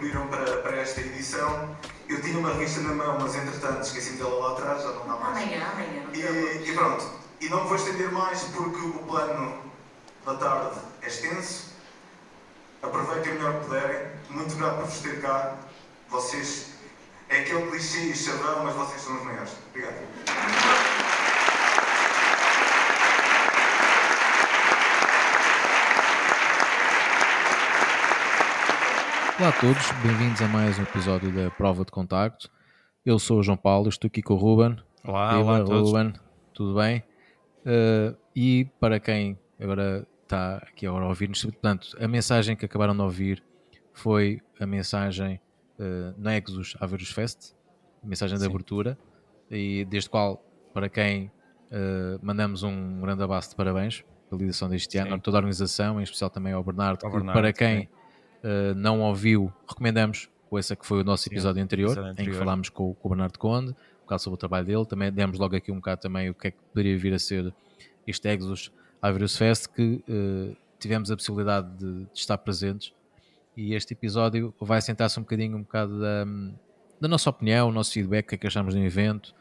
pediram para, para esta edição. Eu tinha uma revista na mão, mas entretanto esqueci dela lá atrás, já não dá mais. Amanhã, amanhã, E, e pronto. E não me vou estender mais porque o plano da tarde é extenso. Aproveitem o melhor que puderem. Muito grato por vos ter cá. Vocês. É aquele clichê e chavão, mas vocês são os maiores. Obrigado. Olá a todos, bem-vindos a mais um episódio da Prova de Contacto. Eu sou o João Paulo, estou aqui com o Ruben. Olá, Viva, olá a todos. Ruben, tudo bem? Uh, e para quem agora está aqui agora a ouvir-nos, portanto, a mensagem que acabaram de ouvir foi a mensagem uh, na Exos Averos Fest, a mensagem de Sim. abertura, e desde qual, para quem uh, mandamos um grande abraço de parabéns pela edição deste ano, Sim. a toda a organização, em especial também ao Bernardo, Ao Bernardo, para quem sim. Uh, não ouviu, recomendamos, esse que foi o nosso Sim, episódio anterior, episódio em que anterior. falámos com, com o Bernardo Conde, um bocado sobre o trabalho dele, também demos logo aqui um bocado também o que é que poderia vir a ser este Exos Averos Fest, que uh, tivemos a possibilidade de, de estar presentes, e este episódio vai sentar-se um bocadinho, um bocado da, da nossa opinião, o nosso feedback, o que é que achamos do evento,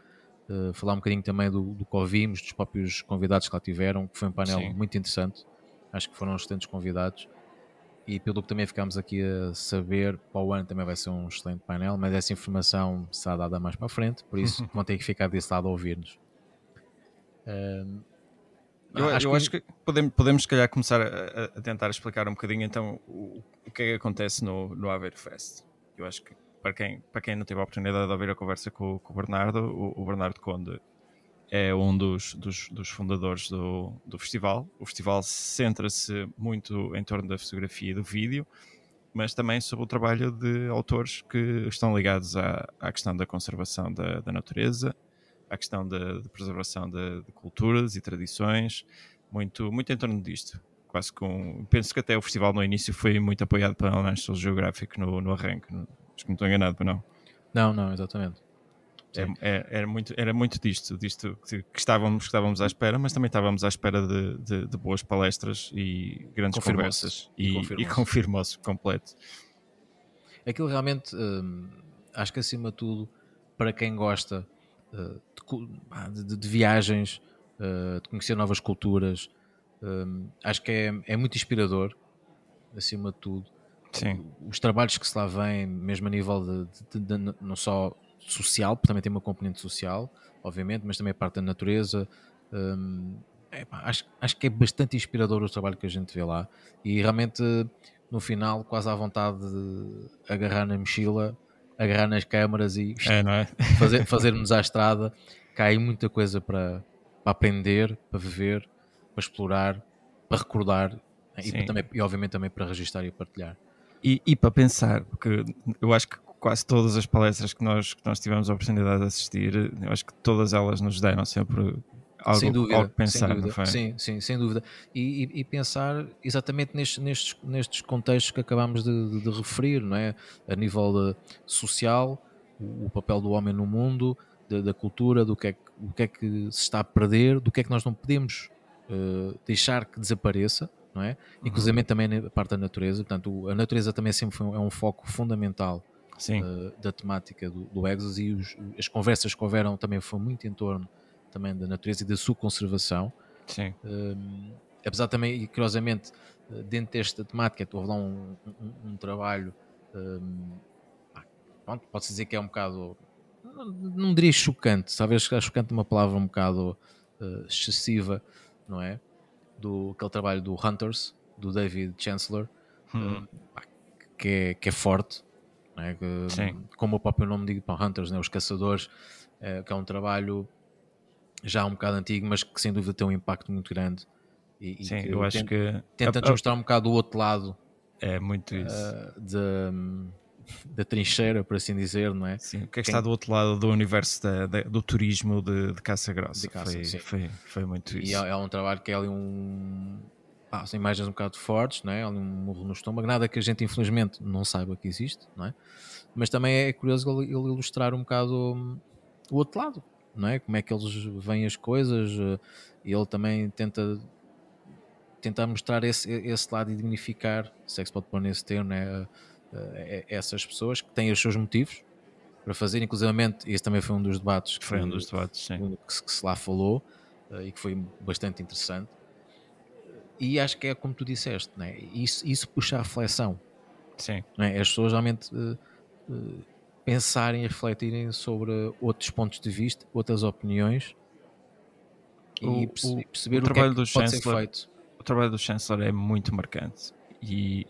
uh, falar um bocadinho também do, do que ouvimos, dos próprios convidados que lá tiveram, que foi um painel Sim. muito interessante, acho que foram excelentes convidados, e pelo que também ficámos aqui a saber, para o ano também vai ser um excelente painel, mas essa informação será dada mais para a frente, por isso vão ter que ficar desse lado a ouvir-nos. Ahm, Eu acho, eu acho que podemos, podemos, se calhar, começar a, a tentar explicar um bocadinho então o, o que é que acontece no, no Aveiro Fest. Eu acho que para quem, para quem não teve a oportunidade de ouvir a conversa com, com o Bernardo, o, o Bernardo Conde é um dos, dos, dos fundadores do, do festival. O festival centra-se muito em torno da fotografia e do vídeo, mas também sobre o trabalho de autores que estão ligados à, à questão da conservação da, da natureza, à questão da preservação de, de culturas e tradições, muito, muito em torno disto. Quase com. Penso que até o festival no início foi muito apoiado pela National Geographic no, no arranque. no- acho que não estou enganado, não. Não, não, exatamente. É- é- era, muito, era muito disto, disto que, que estávamos, que estávamos à espera, mas também estávamos à espera de, de- de boas palestras e grandes conversas. E E, confirmou-se. completo. Aquilo realmente, hum, acho que acima de tudo, para quem gosta uh, de, de- de viagens, uh, de conhecer novas culturas, hum, acho que é, é muito inspirador, acima de tudo. Sim, Os trabalhos que se lá vêm, mesmo a nível de, de- de- de- não só social, porque também tem uma componente social, obviamente, mas também a parte da natureza. hum, epá, acho, acho que é bastante inspirador o trabalho que a gente vê lá e realmente no final quase à vontade de agarrar na mochila, agarrar nas câmaras e é, é? fazer, fazermos à estrada. Aí muita coisa para, para aprender, para viver, para explorar, para recordar e, para também, e obviamente também para registrar e partilhar. E, e para pensar, porque eu acho que quase todas as palestras que nós, que nós tivemos a oportunidade de assistir, eu acho que todas elas nos deram sempre algo, sem dúvida, algo pensar, sem dúvida. Sim, sim, sem dúvida. E, e- e pensar exatamente nestes, nestes, nestes contextos que acabámos de, de- de referir, não é? A nível eh, social, o, o papel do homem no mundo, da, cultura, do que, é que, o que é que se está a perder, do que é que nós não podemos eh, deixar que desapareça, não é? Uhum. Inclusive também na parte da natureza. Portanto, a natureza também sempre foi um, é um foco fundamental uh, da temática do, do Exos e os- as conversas que houveram também foi muito em torno também da natureza e da sua conservação. sim, Um, apesar também, e curiosamente, uh, dentro desta temática, houve lá um, um- um trabalho, um, pá, pronto, pode-se dizer que é um bocado, não, não diria chocante, talvez que chocante é uma palavra um bocado uh, excessiva, não é? Do, aquele trabalho do Hunters, do David Chancellor, Hum, que, é, que é forte, não é? Que, Sim. como o próprio nome diz, Hunters, né? os caçadores, eh, que é um trabalho já um bocado antigo, mas que sem dúvida tem um impacto muito grande. E, e sim, que eu acho que tenta a- a- mostrar um bocado o outro lado é muito isso. eh, da, da trincheira, por assim dizer, não é? Sim, o que é que está do outro lado do universo da- da- do turismo de, de caça grossa? De caça, foi, sim. foi, foi muito E isso. é, é um trabalho que é ali um. Pá, são imagens um bocado fortes, não é? Ali um murro no estômago, nada que a gente infelizmente não saiba que existe, não é? Mas também é curioso ele, ilustrar um bocado hum, o outro lado, não é? Como é que eles veem as coisas, eh, e ele também tenta tentar mostrar esse, esse lado e dignificar, se é que se pode pôr nesse termo, né? uh, essas pessoas que têm os seus motivos para fazer, inclusive esse também foi um dos debates que, foi um dos debates, que, se, que se lá falou e que foi bastante interessante. E acho que é como tu disseste, né? isso, isso puxa a reflexão. Sim. É? As pessoas realmente uh, pensarem e refletirem sobre outros pontos de vista, outras opiniões o, e perceber o, o, o que, é que pode ser feito. O trabalho do Chancellor é muito marcante e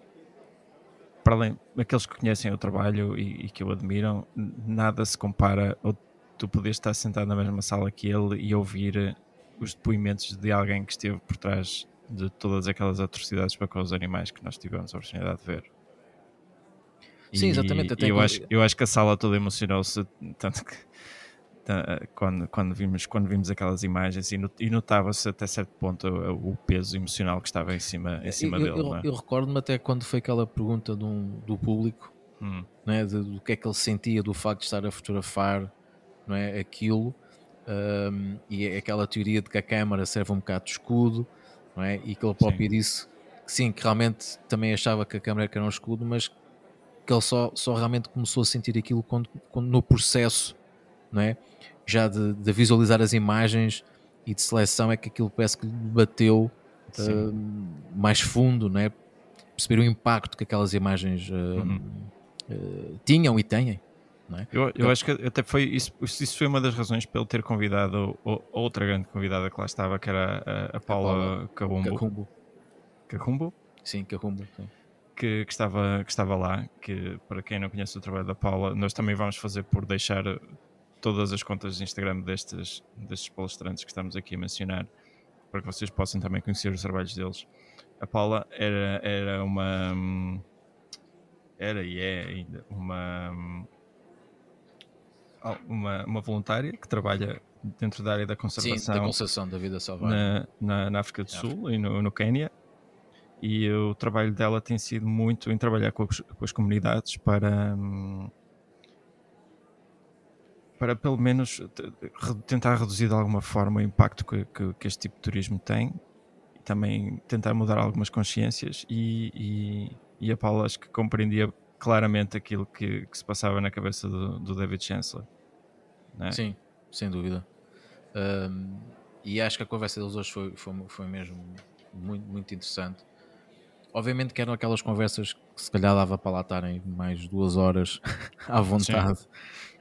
para além daqueles que conhecem o trabalho e, e, que o admiram, nada se compara ao tu poderes estar sentado na mesma sala que ele e ouvir os depoimentos de alguém que esteve por trás de todas aquelas atrocidades para com os animais que nós tivemos a oportunidade de ver. Sim, e, exatamente. E eu, acho, eu acho que a sala toda emocionou-se, tanto que quando, quando, vimos, quando vimos aquelas imagens e, notava-se até certo ponto o, peso emocional que estava em cima, em cima eu, dele. Eu, é? eu recordo-me até quando foi aquela pergunta um, do público hum. é? De, do que é que ele sentia do facto de estar a fotografar não é? aquilo um, e é aquela teoria de que a câmara serve um bocado de escudo não é? e que ele próprio sim. disse que sim, que realmente também achava que a câmara era um escudo, mas que ele só, só realmente começou a sentir aquilo quando, quando no processo não é? já de, de, visualizar as imagens e de seleção é que aquilo parece que lhe bateu uh, mais fundo, não é? perceber o impacto que aquelas imagens uh, uhum. uh, tinham e têm. É? Eu, eu acho que até foi isso, isso foi uma das razões pelo ter convidado outra grande convidada que lá estava, que era a, a Paula Cacumbo. Cacumbo. Sim, Cacumbo. Que, que, estava, que estava lá, que para quem não conhece o trabalho da Paula, nós também vamos fazer por deixar todas as contas de Instagram destes, destes palestrantes que estamos aqui a mencionar, para que vocês possam também conhecer os trabalhos deles. A Paula era, era uma. Era e é ainda uma, uma, uma voluntária que trabalha dentro da área da conservação, Sim, da conservação da vida selvagem. na, na, na África do Sul e no, no Quênia. E o trabalho dela tem sido muito em trabalhar com as, com as comunidades para, hum, para pelo menos tentar reduzir de alguma forma o impacto que, que, que este tipo de turismo tem. E também tentar mudar algumas consciências e, e, e a Paula acho que compreendia claramente aquilo que, que se passava na cabeça do, do David Chancellor. É? Sim, sem dúvida. Um, e acho que a conversa deles hoje foi, foi, foi mesmo muito, muito interessante. Obviamente que eram aquelas conversas que se calhar dava para lá estarem mais duas horas à vontade. Sim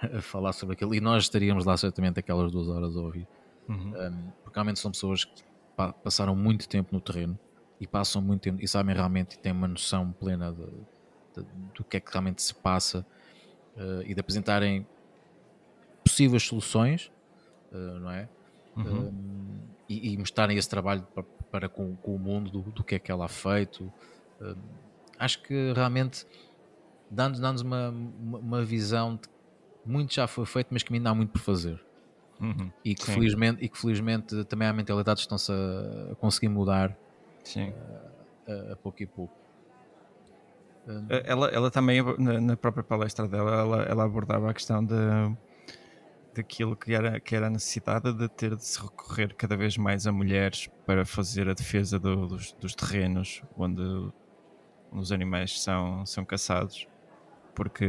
a falar sobre aquilo e nós estaríamos lá certamente aquelas duas horas a ouvir. Uhum. Um, porque realmente são pessoas que pa passaram muito tempo no terreno e passam muito tempo e sabem realmente e têm uma noção plena de, de, do que é que realmente se passa uh, e de apresentarem possíveis soluções, uh, não é? Uhum. Um, e, e, mostrarem esse trabalho para, para com, com, o mundo do, do, que é que ela é feito. Um, acho que realmente dando-nos dando uma, uma visão de muito já foi feito, mas que ainda há muito por fazer. Uhum, e, que felizmente, e que felizmente também há mentalidades que estão-se a, conseguir mudar sim. A, a, pouco e pouco. Ela, ela também, na, na própria palestra dela, ela, ela, abordava a questão de daquilo que era, que era a necessidade de ter de se recorrer cada vez mais a mulheres para fazer a defesa do, dos, dos terrenos onde os animais são, são caçados porque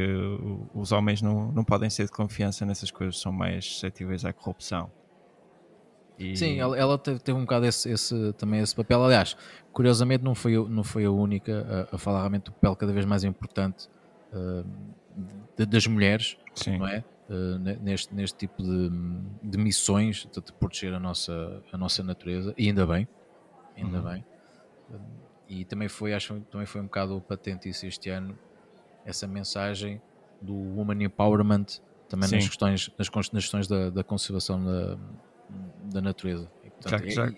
os homens não, não podem ser de confiança nessas coisas, são mais suscetíveis à corrupção. E... Sim, ela, ela teve, um bocado esse, esse, também esse papel. Aliás, curiosamente, não foi, não foi a única a, a falar realmente do papel cada vez mais importante uh, de, das mulheres, Sim. não é? Uh, neste, neste tipo de, de missões de, de, proteger a nossa, a nossa natureza, e ainda bem, ainda uhum. bem. Uh, e também foi, acho também foi um bocado patente isso este ano, essa mensagem do Woman Empowerment também nas questões, nas, nas questões da, da conservação da, da natureza. E, portanto, já, já,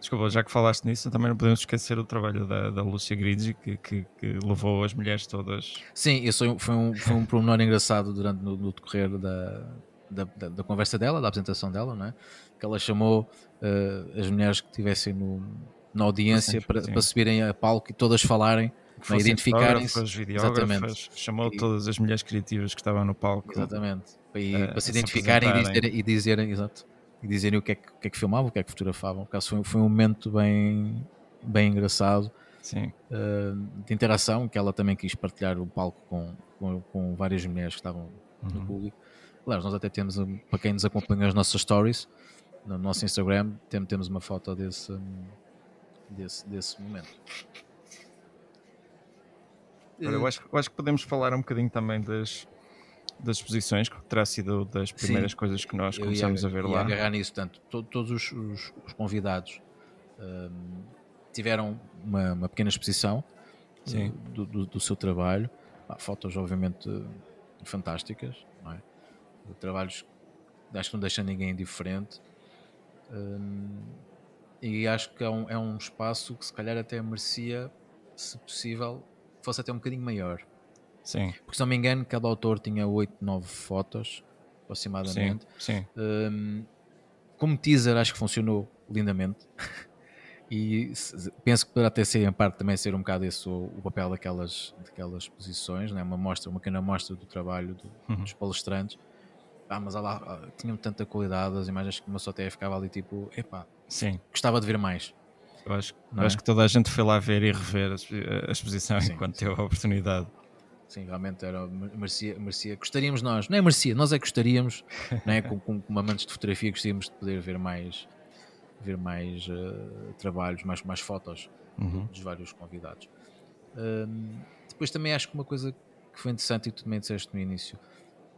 desculpa, já que falaste nisso, também não podemos esquecer o trabalho da, da Lúcia Grigi, que, que, que, levou as mulheres todas. Sim, isso foi, um, foi um pormenor engraçado durante no, no decorrer da, da, da, da, conversa dela, da apresentação dela, não é? que ela chamou uh, as mulheres que estivessem no, na audiência sim, para, para subirem a palco e todas falarem Fossem identificarem-se. Exatamente. Chamou e, todas as mulheres criativas que estavam no palco. Exatamente. E, uh, para se identificarem e dizerem, e dizerem, exato, dizerem o que, é que, o que é que filmavam, o que é que fotografavam. Por foi, foi um momento bem, bem engraçado. uh, de interação, que ela também quis partilhar o palco com, com, com várias mulheres que estavam uhum. no público. Aliás, nós até temos, para quem nos acompanha as nossas stories, no nosso Instagram, temos uma foto desse, desse, desse momento. Olha, eu, acho, eu acho que podemos falar um bocadinho também das, das exposições, que terá sido das primeiras Sim, coisas que nós começamos ia, a ver lá. agarrar nisso, tanto todos os, os, os convidados um, tiveram uma, uma, pequena exposição uh, do, do, do, seu trabalho, ah, fotos obviamente fantásticas, é? trabalhos acho que não deixam ninguém indiferente um, e acho que é um, é um espaço que se calhar até merecia, se possível, fosse até um bocadinho maior. Sim. Porque se não me engano, cada autor tinha 8, 9 fotos, aproximadamente. Sim. sim. Um, como teaser, acho que funcionou lindamente. e penso que poderá até ser, em parte, também ser um bocado esse o, o papel daquelas, daquelas exposições, né? uma mostra, uma pequena mostra do trabalho do, uhum. dos palestrantes. Ah, mas lá ah, tinham tanta qualidade, as imagens que uma só até ficava ali tipo, epá, Sim. gostava de ver mais. Eu acho, eu é? acho que toda a gente foi lá ver e rever a, a exposição sim, enquanto sim. teve a oportunidade. Sim, realmente era, merecia, merecia. Gostaríamos nós, não é merecia, nós é que gostaríamos, não é? com, com, com amantes de fotografia, gostaríamos de poder ver mais, ver mais uh, trabalhos, mais, mais fotos uhum. dos vários convidados. Uh, depois também acho que uma coisa que foi interessante e que tu também disseste no início,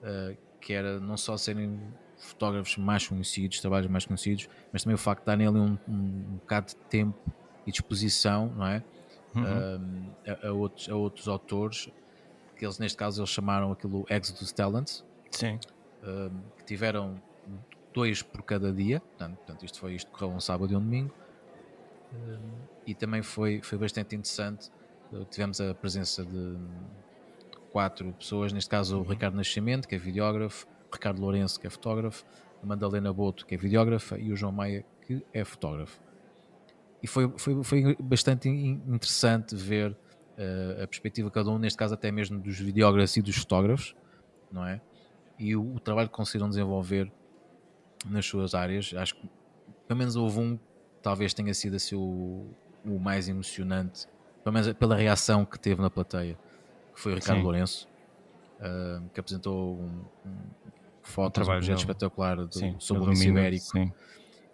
uh, que era não só serem fotógrafos mais conhecidos, trabalhos mais conhecidos, mas também o facto de darem ali um, um, um bocado de tempo e disposição, não é? Uhum. a, a, outros, a outros autores, que eles neste caso eles chamaram aquilo Exodus Talents, Sim. que tiveram dois por cada dia, portanto, isto foi isto correu um sábado e um domingo, e também foi, foi bastante interessante. Tivemos a presença de quatro pessoas, neste caso o uhum. Ricardo Nascimento, que é videógrafo, o Ricardo Lourenço, que é fotógrafo, a Madalena Boto, que é videógrafa, e o João Maia, que é fotógrafo. E foi, foi, foi bastante interessante ver uh, a perspectiva de cada um, neste caso até mesmo dos videógrafos e dos fotógrafos, não é? E o, o trabalho que conseguiram desenvolver nas suas áreas. Acho que pelo menos houve um, talvez tenha sido assim o, o mais emocionante, pelo menos pela reação que teve na plateia, que foi o Ricardo Sim. Lourenço, uh, que apresentou um, um fotos, um, projeto espetacular do, sim, sobre o lince ibérico. Sim.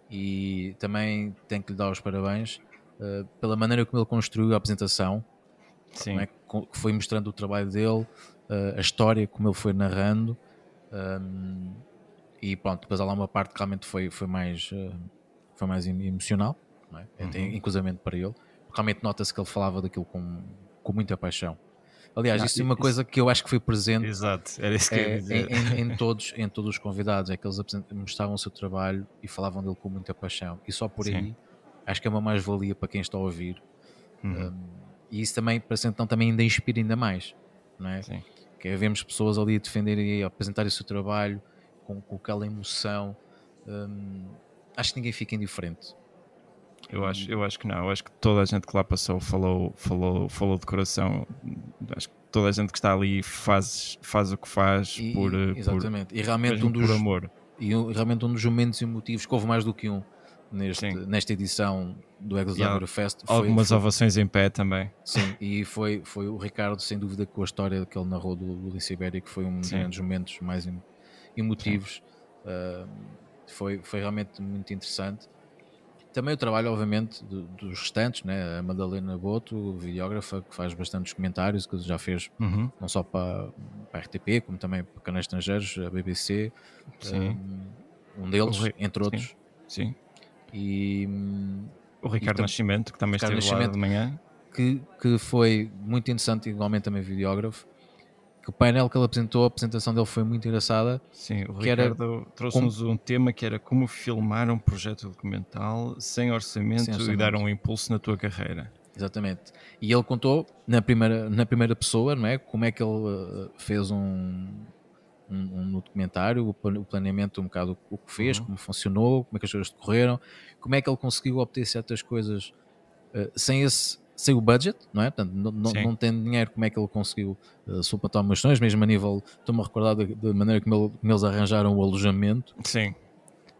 E também tenho que lhe dar os parabéns uh, pela maneira como ele construiu a apresentação, sim. É, que foi mostrando o trabalho dele, uh, a história, como ele foi narrando. Um, e pronto, depois há lá uma parte que realmente foi, foi, mais, uh, foi mais emocional, não é? uhum. inclusivamente para ele. Realmente nota-se que ele falava daquilo com, com muita paixão. Aliás, não, isso é uma isso... coisa que eu acho que foi presente Exato, era isso que é, em, em, em, todos, em todos os convidados, é que eles mostravam o seu trabalho e falavam dele com muita paixão. E só por Sim. aí acho que é uma mais-valia para quem está a ouvir. Uhum. Um, e isso também, para então, também ainda inspira ainda mais, não é? Sim. Que é vermos pessoas ali a defender e a apresentar o seu trabalho com, com aquela emoção. Um, acho que ninguém fica indiferente. Eu acho, eu acho que não. Eu acho que toda a gente que lá passou falou, falou, falou de coração. Acho que toda a gente que está ali faz, faz o que faz e, por, exatamente. Por, e realmente um dos, amor. E realmente um dos momentos emotivos que houve mais do que um neste, nesta edição do Exodus Fest. Foi, algumas foi, ovações em pé também. Sim, e foi, foi o Ricardo, sem dúvida, com a história que ele narrou do, do Lince Ibérico, foi um sim. dos momentos mais emotivos. Uh, foi, foi realmente muito interessante. Também o trabalho, obviamente, do, dos restantes, né? a Madalena Boto, videógrafa, que faz bastantes comentários, que já fez uhum. não só para, para a RTP, como também para canais estrangeiros, a BBC, um, um, deles, Re... entre outros. Sim. Sim. E, o Ricardo e, Nascimento, que também Ricardo esteve lá de manhã. Que, que foi muito interessante, igualmente também videógrafo, que o painel que ele apresentou, a apresentação dele foi muito engraçada. Sim, o Ricardo trouxe-nos um tema que era como filmar um projeto documental sem orçamento, sem orçamento, e dar um impulso na tua carreira. Exatamente. E ele contou na primeira, na primeira pessoa, não é? Como é que ele uh, fez um, um, um, documentário, o planeamento um bocado o que fez, uhum. como funcionou, como é que as coisas decorreram, como é que ele conseguiu obter certas coisas uh, sem esse sem o budget, não é? Portanto, não, não, não tem dinheiro, como é que ele conseguiu uh, suplantar umas questões, mesmo a nível, estou-me a recordar da, maneira como, ele, como, eles arranjaram o alojamento. Sim.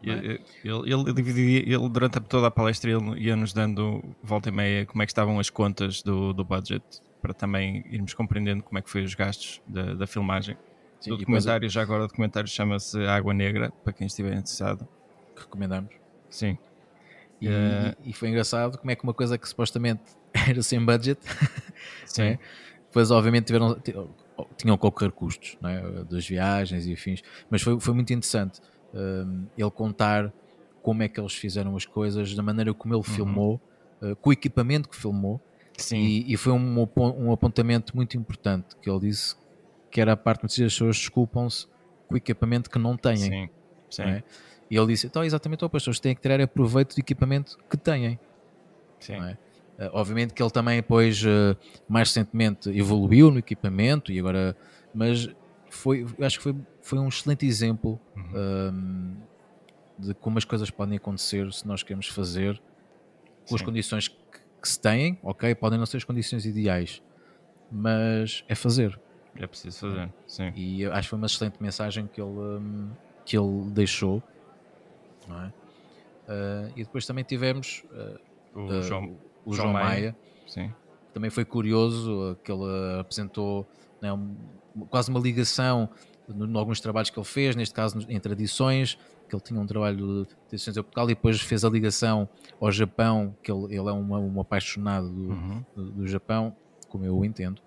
É? Ele, ele, dividia, ele, durante toda a palestra ele ia-nos dando volta e meia como é que estavam as contas do, do budget para também irmos compreendendo como é que foi os gastos da, da filmagem. Sim, o documentário, já agora o documentário chama-se Água Negra, para quem estiver interessado. Que recomendamos. Sim. E, uh... e, foi engraçado como é que uma coisa que supostamente era sem budget, Sim. É? depois obviamente tiveram, tinham que ocorrer custos é? das viagens e afins, mas foi, foi muito interessante um, ele contar como é que eles fizeram as coisas, da maneira como ele uhum. filmou, uh, com o equipamento que filmou, e, e, foi um, um apontamento muito importante que ele disse que era a parte que as pessoas desculpam-se com o equipamento que não têm. Sim, sim. É? E ele disse, então exatamente, as pessoas têm que tirar aproveito do equipamento que têm. Sim. É? Uh, obviamente que ele também depois, uh, mais recentemente, evoluiu no equipamento e agora, mas foi, acho que foi, foi um excelente exemplo uhum. um, de como as coisas podem acontecer se nós queremos fazer com as condições que, que se têm, ok, podem não ser as condições ideais, mas é fazer. É preciso fazer, sim. E acho que foi uma excelente mensagem que ele, um, que ele deixou. Não é? Uh, e depois também tivemos uh, o, uh, João, o João, João Maia, Maia, também foi curioso que ele apresentou né, um, quase uma ligação em alguns trabalhos que ele fez, neste caso em tradições, que ele tinha um trabalho de tradições em Portugal e depois fez a ligação ao Japão, que ele, ele é um, um apaixonado do, uhum. do, do, Japão, como eu o entendo.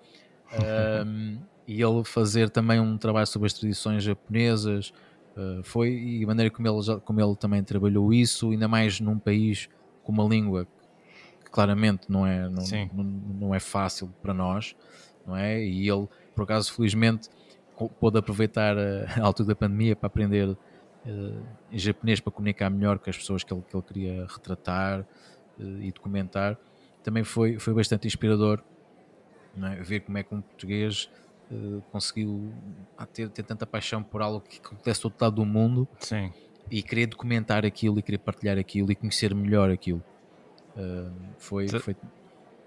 um, e ele fazer também um trabalho sobre as tradições japonesas uh, foi e a maneira como ele, como ele também trabalhou isso, ainda mais num país com uma língua que claramente não é, não, não, não, é fácil para nós, não é? E ele, por acaso, felizmente pôde aproveitar a, altura da pandemia para aprender uh, em japonês para comunicar melhor com as pessoas que ele, que ele queria retratar uh, e documentar. Também foi, foi bastante inspirador é? ver como é que um português uh, conseguiu ter, ter tanta paixão por algo que acontece do outro lado do mundo Sim. e querer documentar aquilo e querer partilhar aquilo e conhecer melhor aquilo. Uh, foi, foi...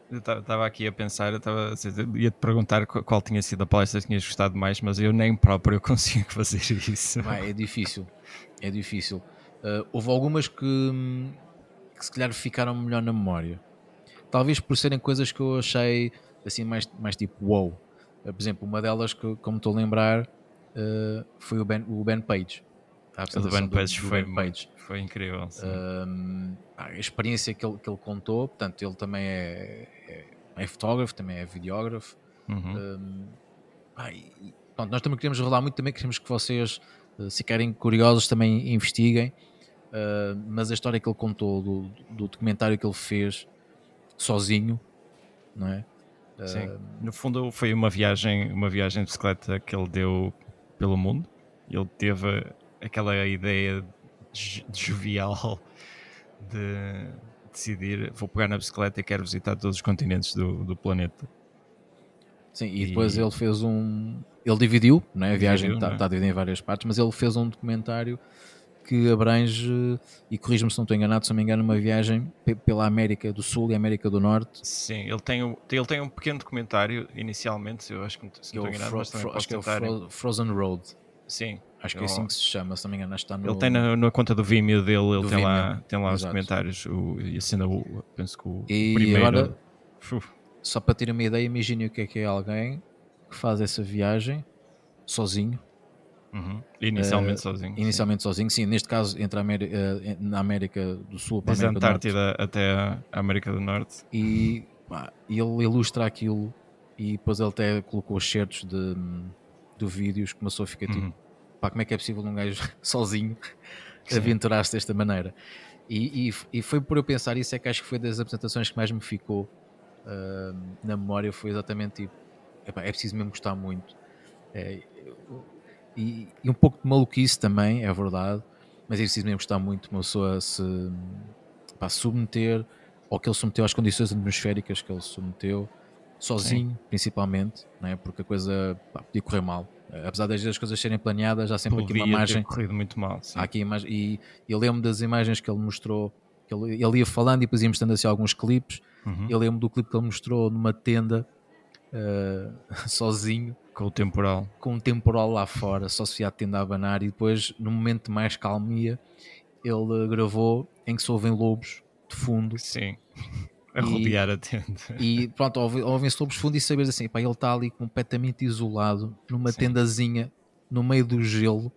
Eu estava aqui a pensar, tava, ia-te perguntar qual tinha sido a palestra que tinhas gostado mais, mas eu nem próprio consigo fazer isso. Vai, é difícil, é difícil. Uh, houve algumas que, que se calhar ficaram melhor na memória. Talvez por serem coisas que eu achei assim mais, mais tipo wow. Uh, por exemplo, uma delas que, como estou a lembrar, uh, foi o Ben, o ben Page. A do Ben Page, do, do foi, ben Page. foi incrível. a experiência que ele, que ele contou, portanto, ele também é, é, é fotógrafo, também é videógrafo. Uhum. Um, pronto, nós também queremos revelar muito, também queremos que vocês, uh, se querem curiosos, também investiguem. Uh, mas a história que ele contou do, do documentário que ele fez sozinho, não é? Sim. No fundo foi uma viagem, uma viagem de bicicleta que ele deu pelo mundo. Ele teve aquela ideia de jovial de decidir vou pegar na bicicleta e quero visitar todos os continentes do, do planeta. Sim, e, e depois ele fez um. Ele dividiu, né? a viagem está é? tá dividida em várias partes, mas ele fez um documentário que abrange, e corrijo-me se não estou enganado, se não me engano, uma viagem pela América do Sul e América do Norte. Sim, ele tem, ele tem um pequeno documentário inicialmente, eu acho que se não estou enganado, mas também acho que é o Fro Frozen Road. Sim. Acho que é assim que se chama, se não me engano, está no... Ele tem na, na conta do Vimeo dele, ele tem, Vimeo. Lá, tem lá os comentários, o, e assina o, penso que o, e primeiro... agora, Uf. só para ter uma ideia, imagine o que é que é alguém que faz essa viagem sozinho, Uhum. Inicialmente uh, sozinho. Inicialmente sim. sozinho, sim. Neste caso, entre a América, uh, na América do Sul para a América Antártida até a América do Norte. E pá, ele ilustra aquilo e depois ele até colocou os certos de, de vídeos, começou a ficar tipo, uhum. pá, como é que é possível um gajo sozinho aventurar-se desta maneira? E, e, e, foi por eu pensar isso é que acho que foi das apresentações que mais me ficou uh, na memória, foi exatamente tipo, epá, é preciso mesmo gostar muito. É, e, e, um pouco de maluquice também, é verdade, mas é preciso mesmo gostar muito uma pessoa se pá, submeter ou que ele submeteu às condições atmosféricas que ele submeteu, sozinho Sim. principalmente, não é? porque a coisa pá, podia correr mal. Apesar das coisas serem planeadas, há sempre aqui uma imagem. corrido muito mal. Sim. Há aqui imagem, e eu lembro das imagens que ele mostrou, que ele, ele ia falando e depois ia mostrando assim alguns clipes. Uhum. Eu lembro do clipe que ele mostrou numa tenda uh, sozinho com o temporal. Com o temporal lá fora, só se a tenda a abanar e depois, no momento de mais calmia, ele gravou em que se ouvem lobos de fundo. Sim. A rodear a tenda. E pronto, ouvem-se lobos de fundo e sabes assim, pá, ele está ali completamente isolado, numa Sim. tendazinha, no meio do gelo.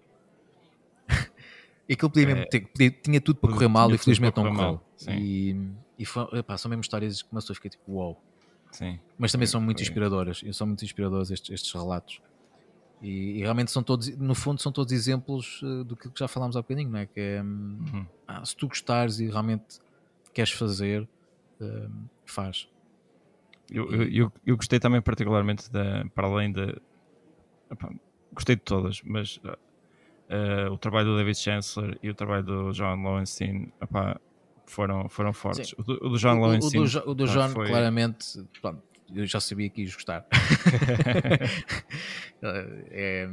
e aquilo podia mesmo é, ter, podia, tinha tudo para correr mal e felizmente não correu. E, e foi, epá, são mesmo histórias que começou a ficar tipo, uau. Wow. Sim. Mas também são muito inspiradoras, são muito inspiradores estes, estes relatos. E, e, realmente são todos, no fundo, são todos exemplos uh, do que já falámos há bocadinho, não é? Que é, hum, uhum. ah, se tu gostares e realmente queres fazer, uh, faz. Eu, eu, eu, eu, gostei também particularmente da, para além da gostei de todas, mas uh, o trabalho do David Chancellor e o trabalho do John Lowenstein foram, foram fortes. O do, o do, John. O, do, o do John, foi... claramente, pronto, eu já sabia que ias gostar. é,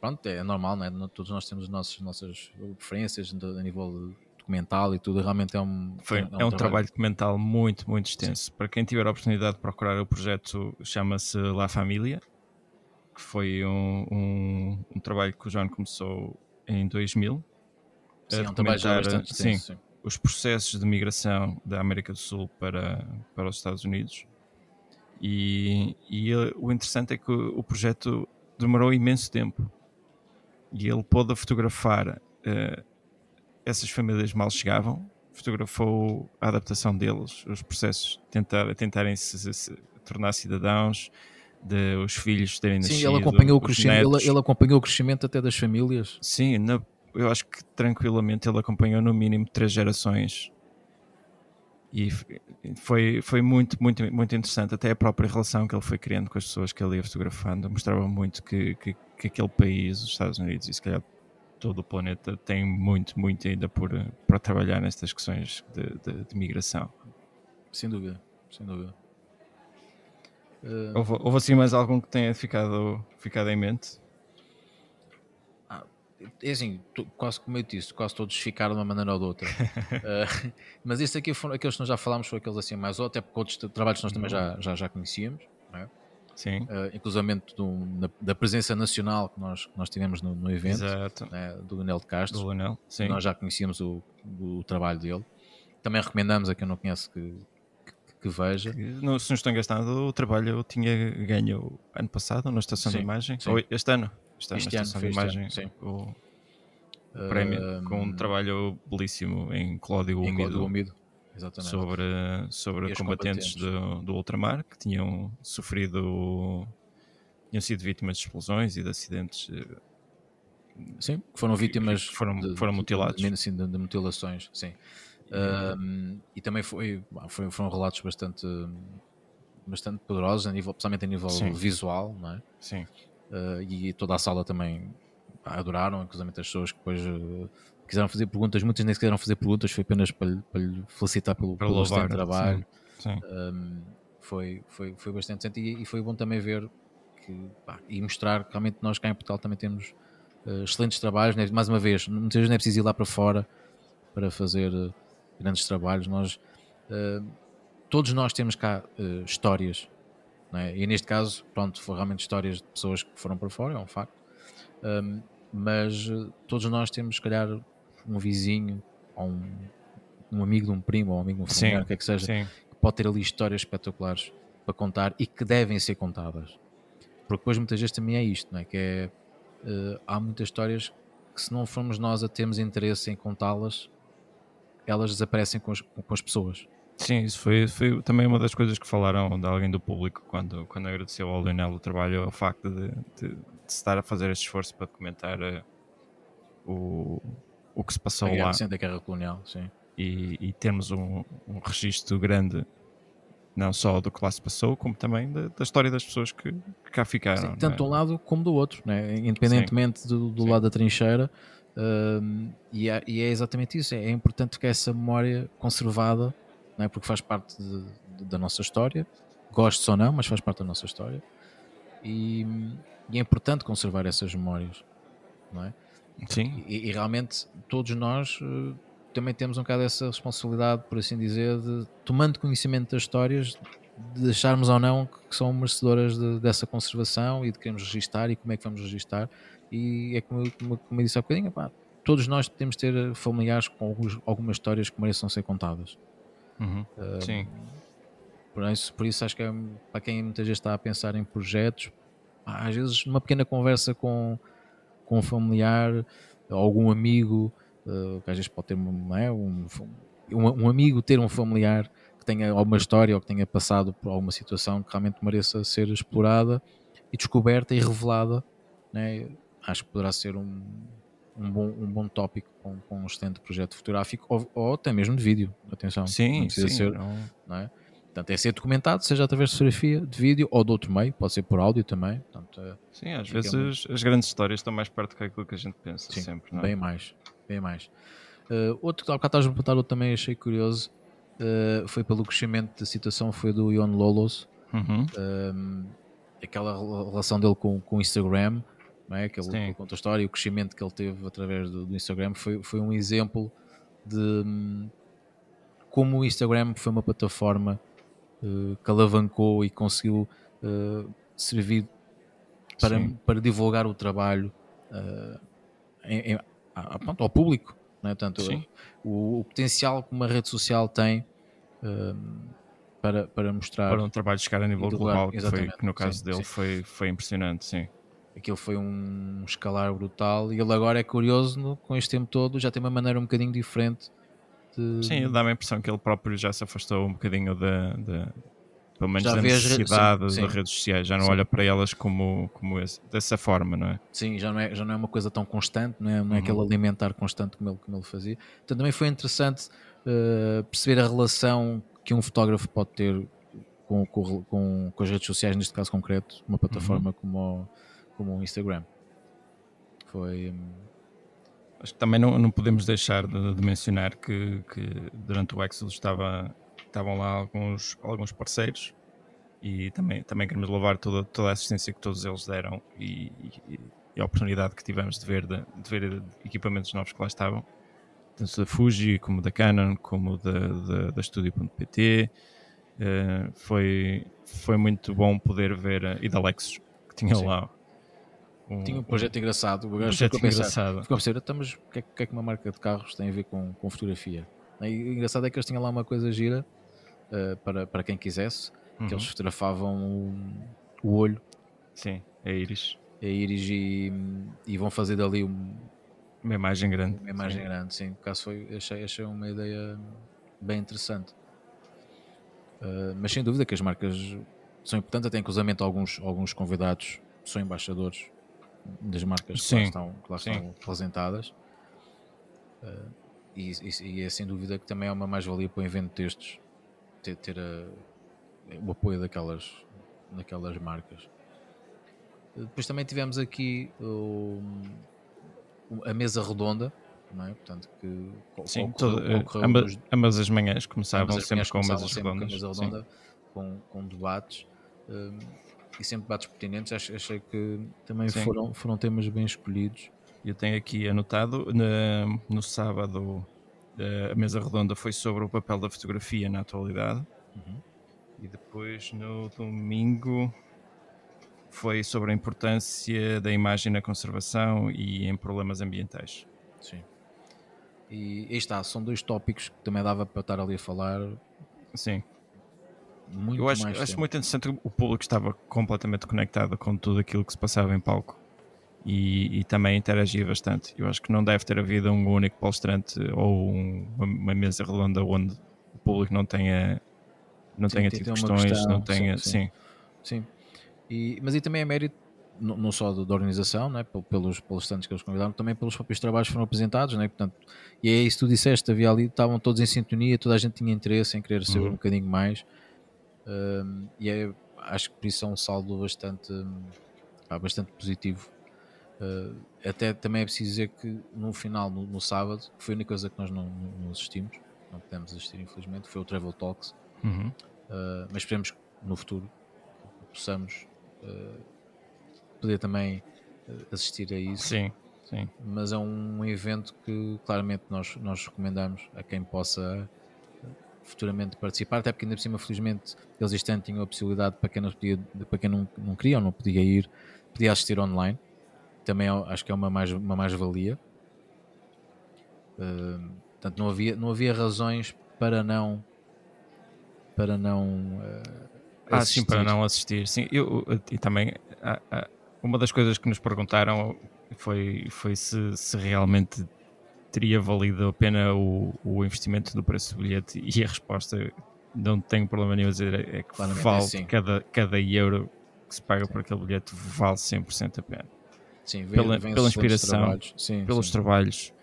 pronto, é normal, né? todos nós temos as nossas, nossas preferências a nível documental e tudo. Realmente é um, Foi, é um, é um trabalho. trabalho. documental muito, muito extenso. Sim. Para quem tiver a oportunidade de procurar o projeto, chama-se La Família, que foi um, um, um, trabalho que o João começou em 2000. Sim, é um trabalho já bastante extenso, sim, sim. Os processos de migração da América do Sul para, para os Estados Unidos e, e o interessante é que o, projeto demorou imenso tempo e ele pôde fotografar uh, essas famílias mal chegavam, fotografou a adaptação deles, os processos, tentar, tentarem se, se tornar cidadãos, de os filhos terem Sim, nascido. Sim, ele acompanhou, o crescimento, ele, ele, acompanhou o crescimento até das famílias. Sim, na, eu acho que tranquilamente ele acompanhou no mínimo três gerações e foi, foi muito, muito, muito interessante. Até a própria relação que ele foi criando com as pessoas que ele ia fotografando mostrava muito que, que, que aquele país, os Estados Unidos e se calhar todo o planeta, tem muito, muito ainda por, para trabalhar nestas questões de, de, de migração. Sem dúvida, sem dúvida. Uh... Houve, houve assim mais algum que tenha ficado, ficado em mente? É assim, quase como eu disse, quase todos ficaram de uma maneira ou de outra. uh, mas estes aqui foram aqueles que nós já falámos, foram aqueles assim mais, ou até porque outros trabalhos nós também já, já, já conhecíamos, é? Sim. Uh, inclusive do, da presença nacional que nós, que nós tivemos no, no evento né, do Anel de Castro. Do Anel, sim. Nós já conhecíamos o, o, trabalho dele. Também recomendamos a quem não conhece que, que, que veja. No, se não estou engastado, o trabalho eu tinha ganho ano passado na estação sim, de imagem. Ou este ano? Está este ano, de imagem, sim. O, o prémio com um trabalho belíssimo em Cláudio Umido, Exatamente. sobre, sobre combatentes, combatentes. Do, do ultramar que tinham sofrido, tinham sido vítimas de explosões e de acidentes. Eh, sim, que foram vítimas que foram, de, foram mutilados. De, de, de, de mutilações, sim. Um, e também foi, foi, foram relatos bastante, bastante poderosos, a nível, principalmente a nível sim. visual, não é? Sim uh, e toda a sala também adoraram, inclusive as pessoas que depois uh, quiseram fazer perguntas, muitas nem quiseram fazer perguntas, foi apenas para lhe, para lhe felicitar pelo, para pelo louvar, trabalho. Sim, sim. Um, foi, foi, foi bastante interessante e, e, foi bom também ver que, pá, e mostrar que realmente nós cá em Portugal também temos uh, excelentes trabalhos. Né? Mais uma vez, muitas vezes não é preciso ir lá para fora para fazer uh, grandes trabalhos. Nós, todos nós temos cá histórias é? E neste caso, pronto, foram realmente histórias de pessoas que foram para fora, é um facto. Um, mas eh, todos nós temos, se calhar, um vizinho, ou um, um amigo de um primo, ou um amigo de um familiar, o que é que seja, sim. que pode ter ali histórias espetaculares para contar e que devem ser contadas. Porque depois muitas vezes também é isto, não é? Que é, uh, há muitas histórias que se não formos nós a termos interesse em contá-las, elas desaparecem com as, com as pessoas. Sim, isso foi, foi também uma das coisas que falaram de alguém do público quando, quando agradeceu ao Lionel o trabalho, o facto de, de, de estar a fazer este esforço para documentar uh, o, o que se passou a lá. da guerra colonial, sim. E, e termos um, um registro grande, não só do que lá se passou, como também da, da história das pessoas que, que cá ficaram. Sim, tanto é? de um lado como do outro, né? independentemente sim. do, do lado da trincheira. Uh, e, é, e, é, exatamente isso. É, é importante que essa memória conservada não é? porque faz parte de, de, da nossa história, gostes ou não, mas faz parte da nossa história. E, e é importante conservar essas memórias, não é? Sim. E, e, realmente todos nós uh, também temos um bocado essa responsabilidade, por assim dizer, de tomando conhecimento das histórias, de acharmos ou não que são merecedoras de, dessa conservação e de queremos registar e como é que vamos registar. E é como, como, como eu disse há bocadinho, pá, todos nós podemos ter familiares com alguns, algumas histórias que mereçam ser contadas. Uhum. Uh, Sim. Por isso, por isso acho que é, para quem muitas vezes está a pensar em projetos, às vezes numa pequena conversa com, com um familiar, algum amigo, uh, que às vezes pode ter é, um, um, um, amigo ter um familiar que tenha alguma história ou que tenha passado por alguma situação que realmente mereça ser explorada e descoberta e revelada, né? acho que poderá ser um, um, bom, um bom tópico com, com um excelente projeto fotográfico ou, ou, até mesmo de vídeo. Atenção, sim, não precisa sim, ser. Não. não é? Portanto, é ser documentado, seja através de fotografia, de vídeo ou de outro meio, pode ser por áudio também. Portanto, é, Sim, às vezes as grandes histórias estão mais perto daquilo que a gente pensa, Sim, sempre. É? Bem mais, bem mais. Uh, outro que há bocado estás a perguntar, outro também achei curioso, uh, foi pelo crescimento da situação, foi do Ion Lolos. Uhum. Uh, aquela relação dele com, com o Instagram, não é? que ele conta a história e o crescimento que ele teve através do, do Instagram foi, foi um exemplo de um, como o Instagram foi uma plataforma uh, que alavancou e conseguiu uh, servir para, para divulgar o trabalho uh, em, em, a, pronto, ao público. Né? Portanto, o, o, potencial que uma rede social tem para, para mostrar. Para um trabalho de chegar a nível global, que, foi, que no caso sim, dele sim. Foi, foi impressionante, sim. Aquilo foi um escalar brutal e ele agora é curioso no, com este tempo todo, já tem uma maneira um bocadinho diferente de... Sim, dá-me a impressão que ele próprio já se afastou um bocadinho da, pelo menos da necessidade das redes sociais, já não sim. olha para elas como, como esse, dessa forma, não é? Sim, já não é, já não é uma coisa tão constante, não é, não é uhum. aquele alimentar constante como ele, como ele fazia. Então também foi interessante uh, perceber a relação que um fotógrafo pode ter com, com, com, com, as redes sociais, neste caso concreto, uma plataforma uhum. como, o, como o Instagram. Foi. Um, Acho que também não, não podemos deixar de, de mencionar que, que, durante o Exodus estava, estavam lá alguns, alguns parceiros e também, também queremos louvar toda, toda a assistência que todos eles deram e, e, e a oportunidade que tivemos de ver, de, de, ver equipamentos novos que lá estavam, tanto da Fuji como da Canon, como da, da, da Studio.pt. Uh, eh, foi, foi muito bom poder ver, uh, e da Lexus, que tinha Sim. lá um, Tinha um projeto um, engraçado. Um projeto engraçado. Ficou a pensar, estamos, o que, é, que, é, que uma marca de carros tem a ver com, com fotografia? E o engraçado é que eles tinham lá uma coisa gira uh, para, para quem quisesse, uhum. que eles fotografavam o, o olho. Sim, a íris. A íris e, e vão fazer dali um, uma imagem grande. Uma imagem sim. grande, sim. Por caso foi, achei, achei uma ideia bem interessante. Uh, mas sem dúvida que as marcas são importantes, até cruzamento alguns, alguns convidados são embaixadores das marcas que lá estão, que lá estão representadas. Uh, e, e, e, é sem dúvida que também é uma mais-valia para um evento destes ter, ter a, o apoio daquelas, daquelas marcas. Depois também tivemos aqui o, a mesa redonda, não é? Portanto, que Sim, todo, eh, ambas, ambas, as manhãs começavam ambas sempre com mesas redondas. Com, mesa redonda, com, com debates. Um, e sempre debates pertinentes. Achei que também foram, foram temas bem escolhidos. Eu tenho aqui anotado na, no sábado a mesa redonda foi sobre o papel da fotografia na atualidade uhum. e depois no domingo foi sobre a importância da imagem na conservação e em problemas ambientais. Sim. E aí está, são dois tópicos que também dava para estar ali a falar. Sim muito eu acho, acho muito interessante o público estava completamente conectado com tudo aquilo que se passava em palco e, e, também interagia bastante. Eu acho que não deve ter havido um único palestrante ou um, uma, uma, mesa redonda onde o público não tenha não sim, tenha tido questões, questão, não tenha. Sim. sim. sim. E, mas e também é mérito não, não só da organização, né, pelos palestrantes que eles convidaram, também pelos próprios trabalhos que foram apresentados, né, portanto, e é isso que tu disseste, havia ali, estavam todos em sintonia, toda a gente tinha interesse em querer saber uhum. um bocadinho mais, um, e é, acho que por isso é um saldo bastante, bastante positivo. Uh, até também é preciso dizer que no final, no, no, sábado, foi a única coisa que nós não, não assistimos, não pudemos assistir infelizmente, foi o Travel Talks. Uhum. Uh, mas esperemos que no futuro possamos uh, poder também assistir a isso. Sim, sim. Mas é um evento que claramente nós, nós recomendamos a quem possa futuramente participar, até porque ainda por cima, felizmente, eles este ano tinham a possibilidade para quem não, podia, para quem não, não queria ou não podia ir, podia assistir online. Também é, acho que é uma mais-valia. Uma mais -valia. Uh, portanto, não havia, não havia razões para não para não uh, ah, sim, para não assistir. Sim, eu, e também uma das coisas que nos perguntaram foi, foi se, se realmente teria valido a pena o, o investimento do preço do bilhete e a resposta não tenho problema nenhum a dizer é que Claramente vale é cada, cada euro que se paga sim. por aquele bilhete vale 100% a pena. Sim, vem, pela, pela inspiração, sim, pelos sim. trabalhos,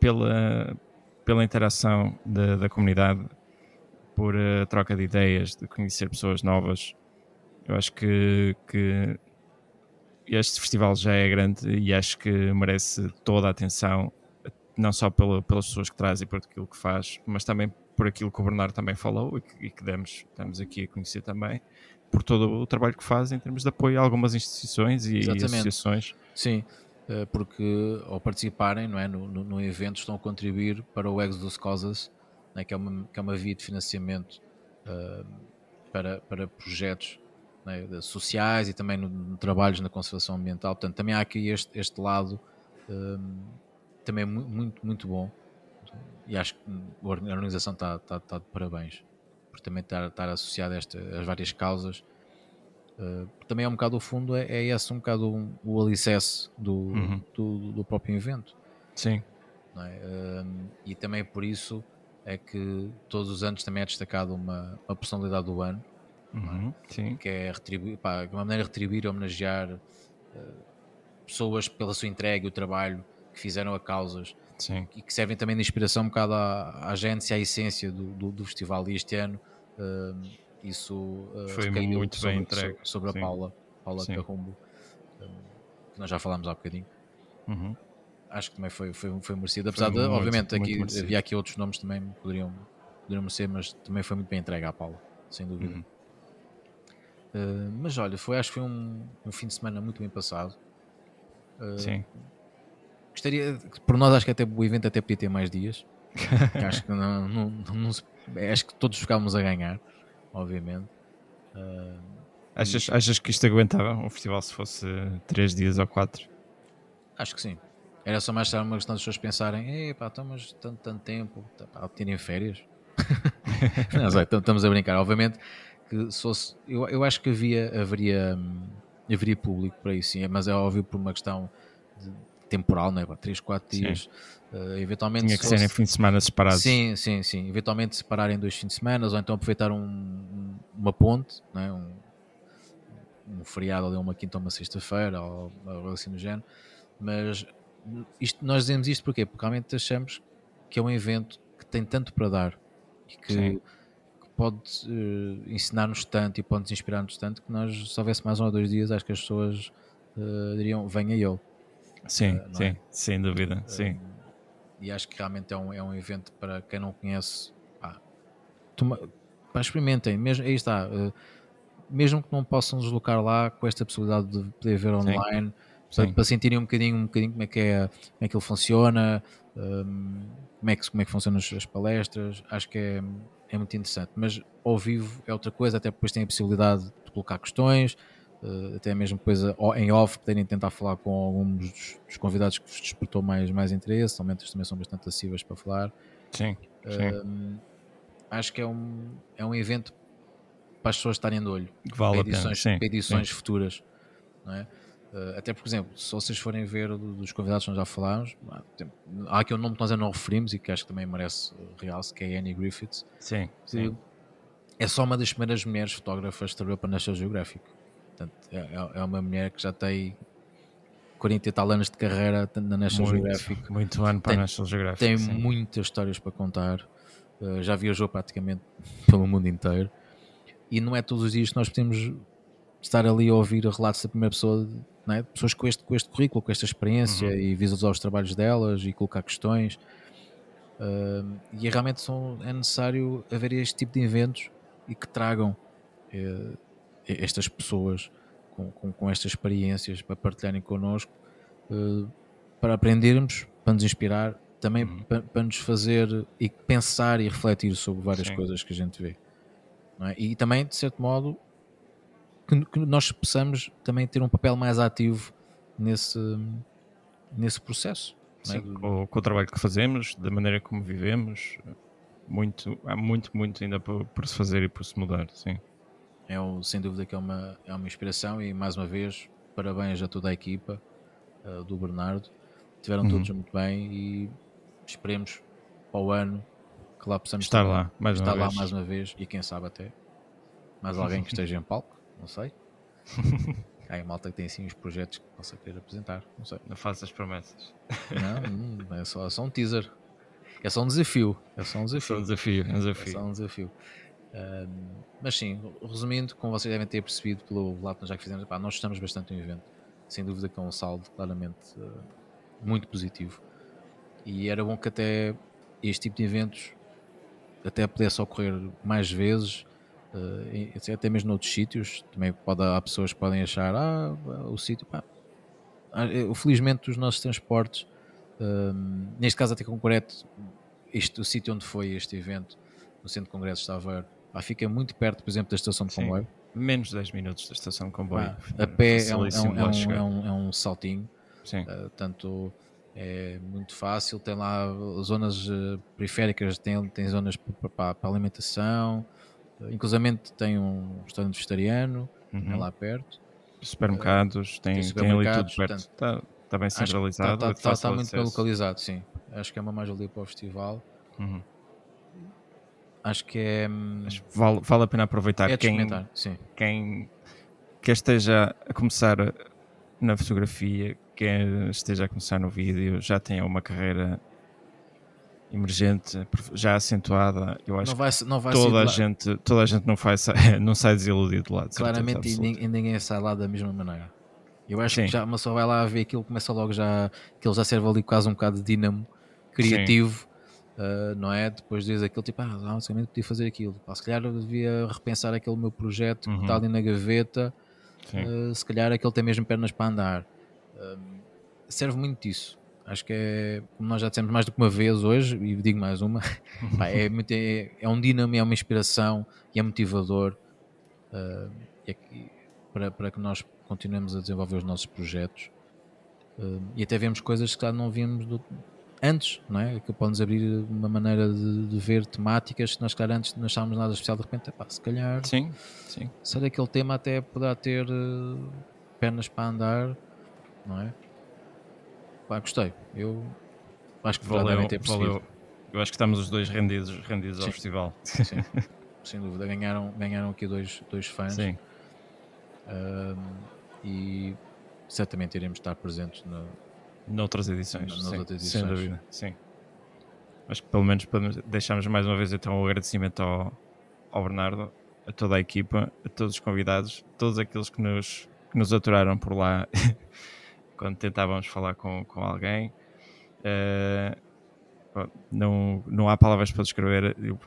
pela, pela interação da, da comunidade, por a troca de ideias, de conhecer pessoas novas. Eu acho que, que este festival já é grande e acho que merece toda a atenção, não só pela, pelas pessoas que traz e por aquilo que faz, mas também por aquilo que o Bernardo também falou e que, e que demos, estamos aqui a conhecer também, por todo o trabalho que faz em termos de apoio a algumas instituições e, e associações. Sim, eh, porque ao participarem não é, no, no, no evento estão a contribuir para o Exodus Causes, né, que, é uma, que é uma via de financiamento uh, para, para projetos né, sociais e também no, no, trabalhos na conservação ambiental. Portanto, também há aqui este, este lado um, também muito, muito bom. E acho que a organização está, está, está de parabéns por também estar, estar associada a esta, às várias causas. Uh, também é um bocado o fundo, é, é esse um bocado um, o alicerce do, uhum. do, do, próprio evento. Sim. É? Uh, e também por isso é que todos os anos também é destacado uma, uma personalidade do ano Uhum, sim. Que é retribuir, pá, uma maneira de retribuir, homenagear uh, pessoas pela sua entrega e o trabalho que fizeram a causas sim. e que servem também de inspiração um bocado à, à e à essência do, do, do, festival. E este ano uh, isso uh, foi muito sobre, bem entregue sobre, sobre a Paula, Paula Carrumbo, que nós já falámos há bocadinho. Uhum. Acho que também foi, foi, foi merecido, apesar foi de, muito, obviamente, muito aqui merecido. havia aqui outros nomes também poderiam, poderiam merecer, mas também foi muito bem entregue à Paula, sem dúvida. Uhum. Uh, mas olha, foi, acho que foi um, um fim de semana muito bem passado. Uh, Sim. Gostaria, por nós, acho que até o evento até podia ter mais dias. acho que não, não, não, se, acho que todos ficávamos a ganhar, obviamente. Uh, achas, e... achas que isto aguentava um festival se fosse 3 dias ou 4? Acho que sim. Era só mais uma questão das pessoas pensarem: epá, estamos tanto, tanto tempo, para terem férias. não, sei, estamos a brincar. Obviamente, que se fosse, eu, eu acho que havia, haveria, hum, haveria público para isso, sim, mas é óbvio por uma questão temporal, não é? 3, 4 dias. Uh, eventualmente Tinha que ser em fim de semana separados. Sim, sim, sim. Eventualmente separarem dois fins de semana ou então aproveitar um, uma ponte, não é? um, um feriado ali, uma quinta ou uma sexta-feira ou algo assim do género. Mas isto, nós dizemos isto porquê? Porque realmente achamos que é um evento que tem tanto para dar e que. Sim pode uh, ensinar-nos tanto e pode nos inspirar-nos tanto que nós, se houvesse mais um ou dois dias, acho que as pessoas uh, diriam: venha eu. Sim, uh, sim, é? sem dúvida. sim. E acho que realmente é um, é um evento para quem não conhece. Pá, toma, pá, experimentem, mesmo, aí está. mesmo que não possam deslocar lá com esta possibilidade de poder ver online, para, para sentirem um bocadinho, um bocadinho como é que, é, como é que ele funciona, um, como, é que, como é que funcionam as, as palestras, acho que é é muito interessante. Mas ao vivo é outra coisa, até depois tem a possibilidade de colocar questões, uh, até mesmo coisa em off, poderem tentar falar com alguns dos, dos, convidados que vos despertou mais, mais interesse, somente também são bastante acessíveis para falar. Sim, sim. acho que é um, é um evento para as pessoas estarem de olho vale para edições, pena, para edições futuras. Não é? Uh, até por exemplo, se vocês forem ver dos convidados que nós já falámos, há aqui um nome que nós ainda não referimos e que acho que também merece realce, que é Annie Griffiths. Sim, sim. É só uma das primeiras mulheres fotógrafas que trabalhou para National Geographic. Portanto, é, é, é uma mulher que já tem 40 e tal anos de carreira na National muito, Geographic. Muito ano para tem, a National Geographic. Tem sim. muitas histórias para contar. Uh, já viajou praticamente pelo mundo inteiro. E não é todos os dias que nós podemos estar ali a ouvir relatos da primeira pessoa é? pessoas com este, com este currículo, com esta experiência uhum. e visualizar os trabalhos delas e colocar questões. Uh, e realmente são, é necessário haver este tipo de eventos e que tragam uh, estas pessoas com, com, com, estas experiências para partilharem connosco, uh, para aprendermos, para nos inspirar, também uhum. para, para, nos fazer e pensar e refletir sobre várias Sim. coisas que a gente vê. É? E também, de certo modo, que, que, nós possamos também ter um papel mais ativo nesse, nesse processo. Sim, é? com, com, o trabalho que fazemos, da maneira como vivemos, muito, há muito, muito ainda por, por se fazer e por se mudar, sim. É um, sem dúvida que é uma, é uma inspiração e mais uma vez parabéns a toda a equipa uh, do Bernardo. Tiveram uhum. todos muito bem e esperemos para o ano que lá possamos estar lá, mais estar lá vez. mais uma vez e quem sabe até mais alguém que esteja em palco, não sei. Há aí malta que tem assim os projetos que possa querer apresentar, não sei. Não faças promessas. Não, é só, é só um teaser. É só um desafio. É só um desafio. É só um desafio. É, um desafio. É só um desafio. Um, mas sim, resumindo, como vocês devem ter percebido pelo relato já que fizemos, pá, nós estamos bastante no evento. Sem dúvida que é um saldo claramente uh, muito positivo. E era bom que até este tipo de eventos até pudesse ocorrer mais vezes, uh, até mesmo noutros sítios. Também pode, há pessoas que podem achar, ah, o sítio. Ah, felizmente os nossos transportes, neste caso até concreto, este, o sítio onde foi este evento, no Centro de Congressos de ah, fica muito perto, por exemplo, da estação de comboio. Menos de 10 minutos da estação de comboio. Ah, a pé é um, é, um, é, um, é, um, é um saltinho. Sim. Uh, tanto é muito fácil, tem lá zonas uh, periféricas, tem, tem zonas para alimentação, inclusive tem um restaurante vegetariano uhum. é lá perto. Supermercados, tem, tem, supermercados, tem ali tudo perto. Está, está bem centralizado. Está, está, está, muito bem localizado, sim. Acho que é uma mais-valia para o festival. Uhum. Acho que é. Acho vale, vale a pena aproveitar é quem, sim. quem quer esteja a começar na fotografia, quer esteja a começar no vídeo, já tenha uma carreira emergente, já acentuada, eu acho não vai, não vai toda, a gente, toda a gente não, faz, não sai desiludido de lá. De Claramente, e ninguém, ninguém sai lá da mesma maneira. Eu acho Sim. que já, uma só vai lá ver aquilo, começa logo já, que ele já serve ali quase um bocado de dínamo criativo, uh, não é? Depois diz aquilo tipo, ah, basicamente podia fazer aquilo. Pá, se calhar eu devia repensar aquele meu projeto uhum. que está ali na gaveta, uh, se calhar aquele tem mesmo pernas para andar serve muito disso. Acho que é, como nós já dissemos mais do que uma vez hoje, e digo mais uma, pá, é, muito, é, é, um dinamo, é uma inspiração e é motivador uh, é que, para, para que nós continuemos a desenvolver os nossos projetos. Uh, e até vemos coisas que já não víamos do, antes, não é? Que pode-nos abrir uma maneira de, de, ver temáticas que nós, calhar, antes não achávamos nada especial, de repente, pá, se calhar, sim, sim. se aquele tema até poderá ter uh, pernas para andar não é? Pá, gostei. Eu acho que valeu, ter valeu. Eu acho que estamos os dois rendidos, rendidos ao festival. Sim, sem dúvida. Ganharam, ganharam aqui dois, dois fãs. Sim. Um, e certamente iremos estar presentes na, noutras edições. Sim, edições. Sem dúvida, sim. Acho que pelo menos deixamos mais uma vez então o agradecimento ao, ao Bernardo, a toda a equipa, a todos os convidados, todos aqueles que nos, que nos aturaram por lá quando tentávamos falar com, com alguém. Uh, não, não há palavras para descrever. Eu,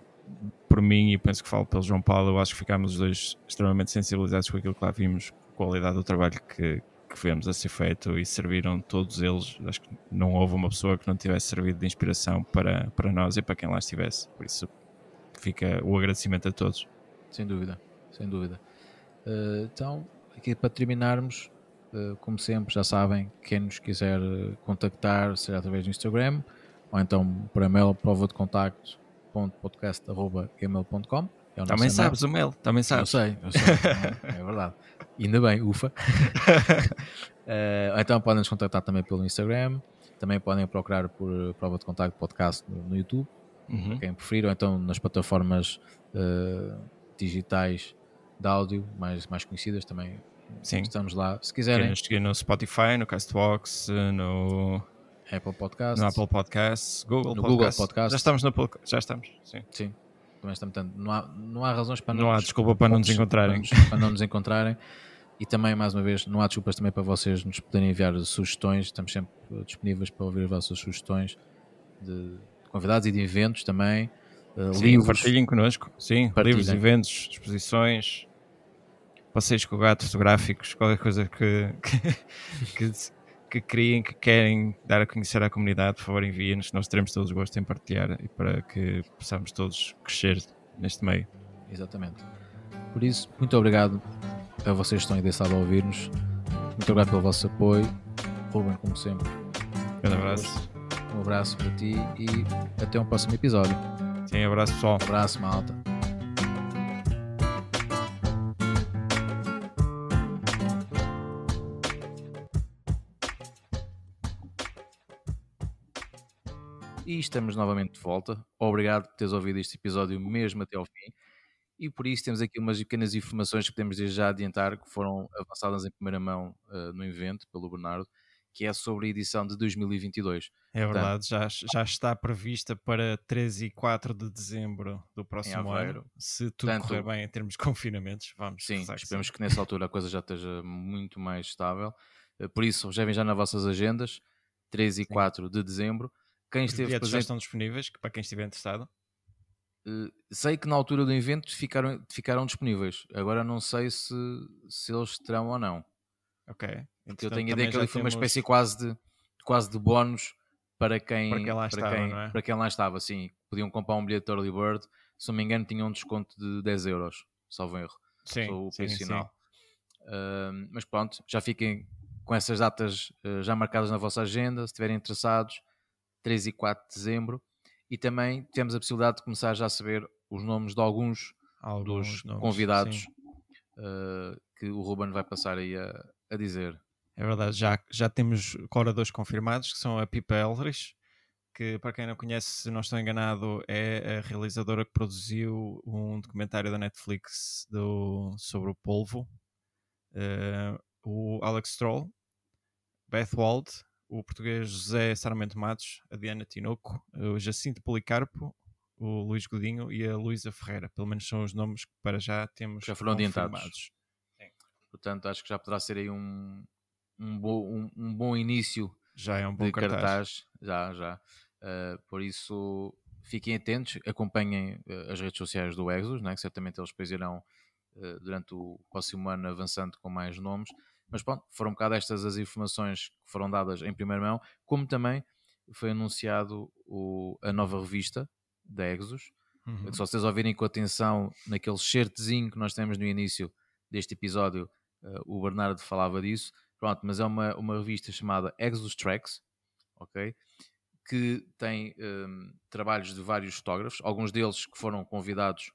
por mim, e penso que falo pelo João Paulo, eu acho que ficámos os dois extremamente sensibilizados com aquilo que lá vimos, a qualidade do trabalho que, que vemos a ser feito e serviram todos eles. Acho que não houve uma pessoa que não tivesse servido de inspiração para, para nós e para quem lá estivesse. Por isso fica o agradecimento a todos. Sem dúvida, sem dúvida. Uh, então, aqui para terminarmos, eh, como sempre, já sabem, quem nos quiser contactar, seja através do Instagram ou então por e-mail, prova de contacto.podcast.gmail.com. É também sabes o mail, também sabes. Eu sei, eu sei, é, verdade. Ainda bem, ufa. uh, então podem nos contactar também pelo Instagram, também podem procurar por prova de contacto podcast no, no YouTube, uhum. quem preferir, ou então nas plataformas uh, digitais de áudio mais, mais conhecidas também Sim. Estamos lá. Se quiserem. Querem no Spotify, no Castbox, no Apple Podcasts, no Apple Podcasts, Google, no Podcasts. Google Podcasts. Já estamos no já estamos. Sim. Sim. Também estamos tanto. Não há, não há razões para não. Não há desculpa para não nos encontrarem. Para não nos encontrarem. E também, mais uma vez, não há desculpas também para vocês nos poderem enviar sugestões. Estamos sempre disponíveis para ouvir as vossas sugestões de, convidados e de eventos também. Uh, Sim, livros. partilhem connosco. Sim, partilhem. livros, eventos, exposições, passeios com o gato, fotográficos, qualquer coisa que, que, que, criem, que querem dar a conhecer à comunidade, por favor enviem-nos, nós teremos todos o gosto em partilhar e para que possamos todos crescer neste meio. Exatamente. Por isso, muito obrigado a vocês que estão aí desse lado a ouvir-nos. Muito obrigado pelo vosso apoio. Ruben, como sempre. Um grande abraço. um abraço para ti e até um próximo episódio. Sim, abraço pessoal. Um abraço, malta. E estamos novamente de volta. Obrigado por teres ouvido este episódio mesmo até ao fim. E por isso temos aqui umas pequenas informações que podemos já adiantar que foram avançadas em primeira mão uh, no evento pelo Bernardo, que é sobre a edição de 2022. É verdade, já, já está prevista para 13 e 4 de dezembro do próximo ano. Se tudo Portanto, correr bem em termos de confinamentos, vamos. Sim, esperemos que, que nessa altura a coisa já esteja muito mais estável. Uh, por isso, reservem já nas vossas agendas, 13 e sim. 4 de dezembro. Quem esteve presente... já estão disponíveis para quem estiver interessado? Uh, sei que na altura do evento ficaram, ficaram disponíveis. Agora não sei se, se eles terão ou não. Ok. Porque eu tenho a ideia que ali foi uma espécie quase de, quase de bónus para quem, para quem lá para estava, quem, é? para quem lá estava. Sim, podiam comprar um bilhete de early bird. Se não me engano, tinham um desconto de 10 euros, salvo erro. Sim, o preço final. Uh, mas pronto, já fiquem com essas datas uh, já marcadas na vossa agenda. Se estiverem interessados, 3 e 4 de dezembro. E também temos a possibilidade de começar já a saber os nomes de alguns, alguns dos nomes, convidados uh, que o Ruben vai passar aí a, a, dizer. É verdade, já, já temos coradores confirmados, que são a Pipa Elrich, que para quem não conhece, se não estou enganado, é a realizadora que produziu um documentário da Netflix do, sobre o polvo. Uh, o Alex Stroll, Beth Wald, o português José Sarmento Matos, a Diana Tinoco, o Jacinto Policarpo, o Luís Godinho e a Luísa Ferreira. Pelo menos são os nomes que para já temos já foram adiantados. Portanto, acho que já poderá ser aí um, um, bo, um, um bom início já é um bom de cartaz. cartaz. Já, já. Uh, por isso, fiquem atentos, acompanhem uh, as redes sociais do Exos, né, que certamente eles depois irão, uh, durante o próximo ano, avançando com mais nomes. Mas pronto, foram um bocado estas as informações que foram dadas em primeira mão, como também foi anunciado o, a nova revista da Exos. Uhum. Se vocês ouvirem com atenção naquele certezinho que nós temos no início deste episódio, uh, o Bernardo falava disso. Pronto, mas é uma, uma revista chamada Exos Tracks, ok? Que tem um, ehm, trabalhos de vários fotógrafos, alguns deles que foram convidados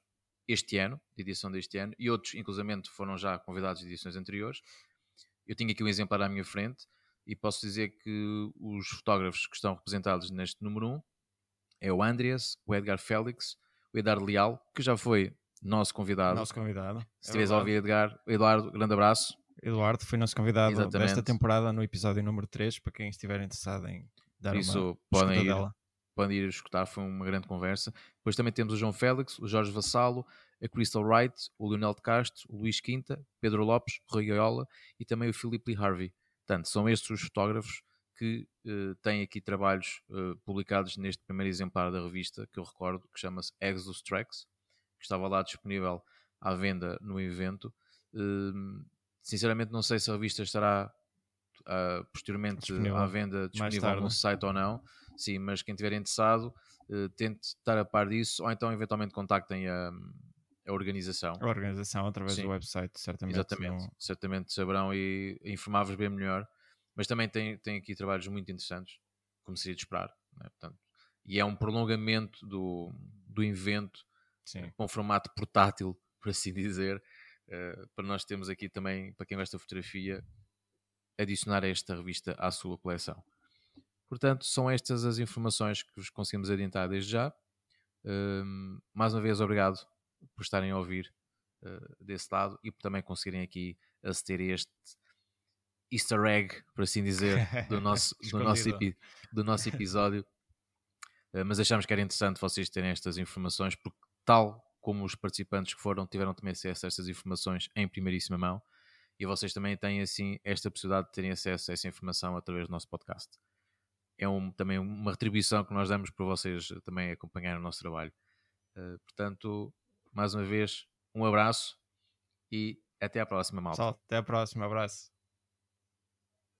este ano, de edição deste ano, e outros, inclusivamente, foram já convidados de edições anteriores. Eu tinha aqui um exemplar à minha frente e posso dizer que os fotógrafos que estão representados neste número 1 é o Andreas, o Edgar Félix, o Eduardo Leal, que já foi nosso convidado. Nosso convidado. Se é estiveres a ouvir, Edgar, Eduardo, grande abraço. Eduardo foi nosso convidado Exatamente. desta temporada no episódio número 3, para quem estiver interessado em dar Isso, uma podem ir, podem ir escutar, foi uma grande conversa. Depois também temos o João Félix, o Jorge Vassalo, a Crystal Wright, o Leonel de Castro, o Luís Quinta, Pedro Lopes, Rui Gaiola e também o Filipe Lee Harvey. Portanto, são estes os fotógrafos que uh, têm aqui trabalhos uh, publicados neste primeiro exemplar da revista que eu recordo, que chama-se Exos Tracks, que estava lá disponível à venda no evento. Uh, sinceramente, não sei se a revista estará uh, posteriormente disponível. à venda disponível no site ou não. Sim, mas quem estiver interessado, tente estar a par disso ou então eventualmente contactem a a organização. A organização através Sim. do website, certamente. Exatamente, não... certamente saberão e informar-vos bem melhor. Mas também tem, tem aqui trabalhos muito interessantes, como seria de esperar. Né? Portanto, e é um prolongamento do, do evento Sim. com formato portátil, por assim dizer. Uh, para nós temos aqui também, para quem gosta de fotografia, adicionar esta revista à sua coleção. Portanto, são estas as informações que vos conseguimos adiantar desde já. Uh, mais uma vez, obrigado por estarem a ouvir uh, desse lado e por também conseguirem aqui aceder a este easter egg, por assim dizer, do nosso, do nosso, do nosso episódio. Uh, mas achamos que era interessante vocês terem estas informações, porque tal como os participantes que foram tiveram também acesso a estas informações em primeiríssima mão, e vocês também têm assim esta possibilidade de terem acesso a essa informação através do nosso podcast. É um, também uma retribuição que nós damos para vocês também acompanhar o nosso trabalho. Uh, portanto, mais uma vez, um abraço e até à próxima, malta. até à próxima, abraço.